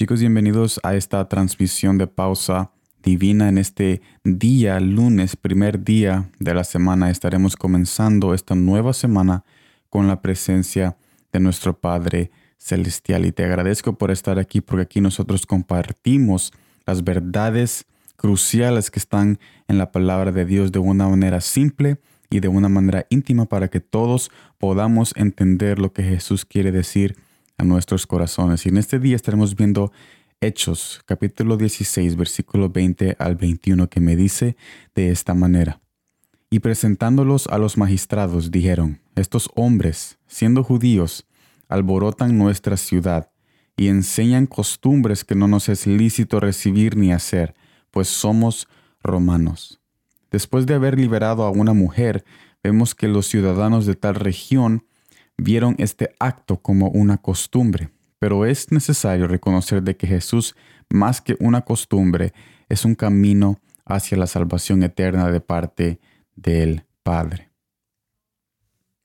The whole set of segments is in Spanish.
Chicos, bienvenidos a esta transmisión de pausa divina en este día, lunes, primer día de la semana. Estaremos comenzando esta nueva semana con la presencia de nuestro Padre Celestial. Y te agradezco por estar aquí porque aquí nosotros compartimos las verdades cruciales que están en la palabra de Dios de una manera simple y de una manera íntima para que todos podamos entender lo que Jesús quiere decir a nuestros corazones. Y en este día estaremos viendo Hechos, capítulo 16, versículo 20 al 21, que me dice de esta manera. Y presentándolos a los magistrados, dijeron, estos hombres, siendo judíos, alborotan nuestra ciudad y enseñan costumbres que no nos es lícito recibir ni hacer pues somos romanos. Después de haber liberado a una mujer, vemos que los ciudadanos de tal región vieron este acto como una costumbre, pero es necesario reconocer de que Jesús, más que una costumbre, es un camino hacia la salvación eterna de parte del Padre.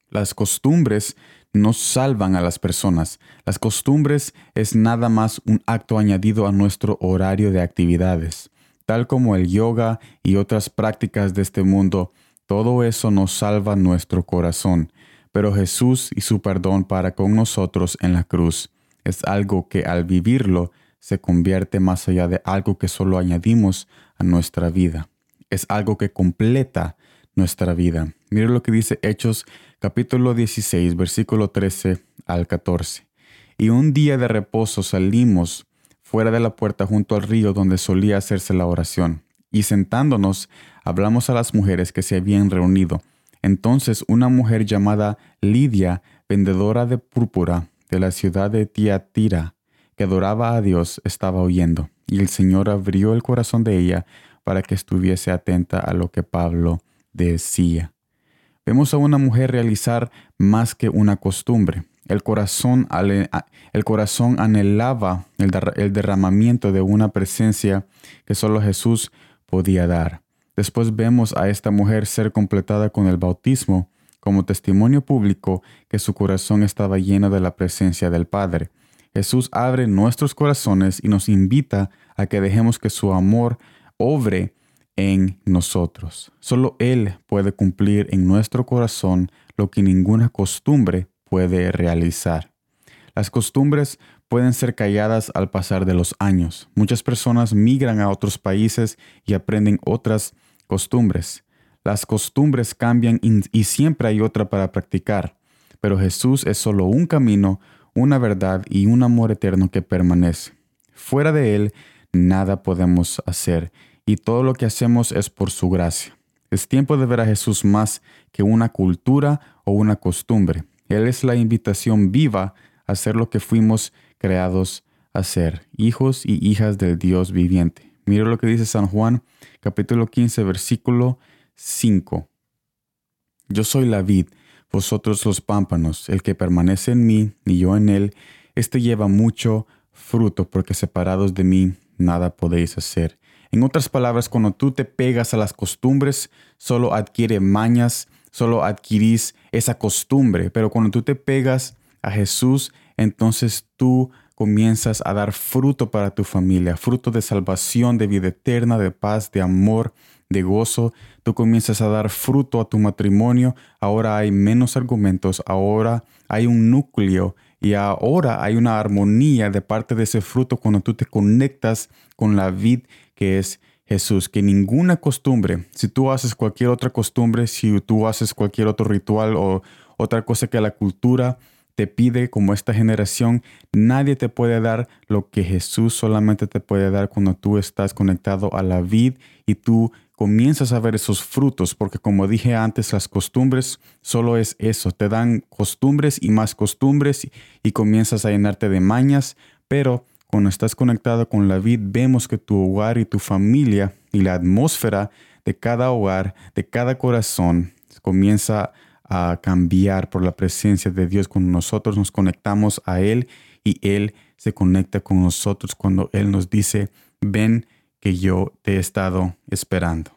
Las costumbres no salvan a las personas. Las costumbres es nada más un acto añadido a nuestro horario de actividades tal como el yoga y otras prácticas de este mundo, todo eso nos salva nuestro corazón. Pero Jesús y su perdón para con nosotros en la cruz es algo que al vivirlo se convierte más allá de algo que solo añadimos a nuestra vida. Es algo que completa nuestra vida. Mire lo que dice Hechos capítulo 16, versículo 13 al 14. Y un día de reposo salimos fuera de la puerta junto al río donde solía hacerse la oración, y sentándonos hablamos a las mujeres que se habían reunido. Entonces una mujer llamada Lidia, vendedora de púrpura de la ciudad de Tiatira, que adoraba a Dios, estaba oyendo, y el Señor abrió el corazón de ella para que estuviese atenta a lo que Pablo decía. Vemos a una mujer realizar más que una costumbre. El corazón, el corazón anhelaba el, derramamiento de una presencia que solo Jesús podía dar. Después vemos a esta mujer ser completada con el bautismo como testimonio público que su corazón estaba lleno de la presencia del Padre. Jesús abre nuestros corazones y nos invita a que dejemos que su amor obre en nosotros. Solo Él puede cumplir en nuestro corazón lo que ninguna costumbre puede realizar. Las costumbres pueden ser calladas al pasar de los años. Muchas personas migran a otros países y aprenden otras costumbres. Las costumbres cambian y siempre hay otra para practicar, pero Jesús es solo un camino, una verdad y un amor eterno que permanece. Fuera de Él, nada podemos hacer y todo lo que hacemos es por su gracia. Es tiempo de ver a Jesús más que una cultura o una costumbre. Él es la invitación viva a ser lo que fuimos creados a ser, hijos y hijas del Dios viviente. Mira lo que dice San Juan, capítulo 15, versículo 5. Yo soy la vid, vosotros los pámpanos, el que permanece en mí y yo en él, éste lleva mucho fruto, porque separados de mí nada podéis hacer. En otras palabras, cuando tú te pegas a las costumbres, solo adquiere mañas solo adquirís esa costumbre, pero cuando tú te pegas a Jesús, entonces tú comienzas a dar fruto para tu familia, fruto de salvación, de vida eterna, de paz, de amor, de gozo. Tú comienzas a dar fruto a tu matrimonio. Ahora hay menos argumentos, ahora hay un núcleo y ahora hay una armonía de parte de ese fruto cuando tú te conectas con la vid que es Jesús, que ninguna costumbre, si tú haces cualquier otra costumbre, si tú haces cualquier otro ritual o otra cosa que la cultura te pide como esta generación, nadie te puede dar lo que Jesús solamente te puede dar cuando tú estás conectado a la vid y tú comienzas a ver esos frutos, porque como dije antes, las costumbres solo es eso, te dan costumbres y más costumbres y comienzas a llenarte de mañas, pero cuando estás conectado con la vid, vemos que tu hogar y tu familia y la atmósfera de cada hogar, de cada corazón, comienza a cambiar por la presencia de Dios cuando nosotros nos conectamos a Él y Él se conecta con nosotros cuando Él nos dice, ven que yo te he estado esperando.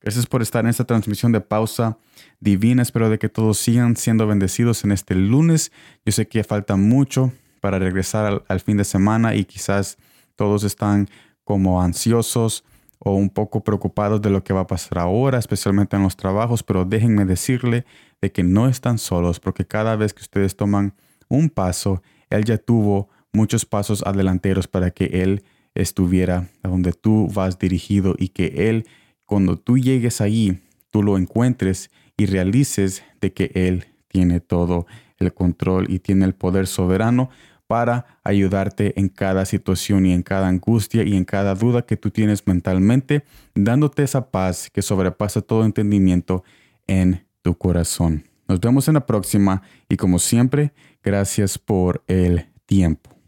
Gracias por estar en esta transmisión de pausa divina. Espero de que todos sigan siendo bendecidos en este lunes. Yo sé que falta mucho, para regresar al, fin de semana y quizás todos están como ansiosos o un poco preocupados de lo que va a pasar ahora, especialmente en los trabajos, pero déjenme decirle de que no están solos, porque cada vez que ustedes toman un paso, Él ya tuvo muchos pasos adelanteros para que Él estuviera donde tú vas dirigido y que Él, cuando tú llegues ahí, tú lo encuentres y realices de que Él tiene todo el control y tiene el poder soberano para ayudarte en cada situación y en cada angustia y en cada duda que tú tienes mentalmente, dándote esa paz que sobrepasa todo entendimiento en tu corazón. Nos vemos en la próxima y como siempre, gracias por el tiempo.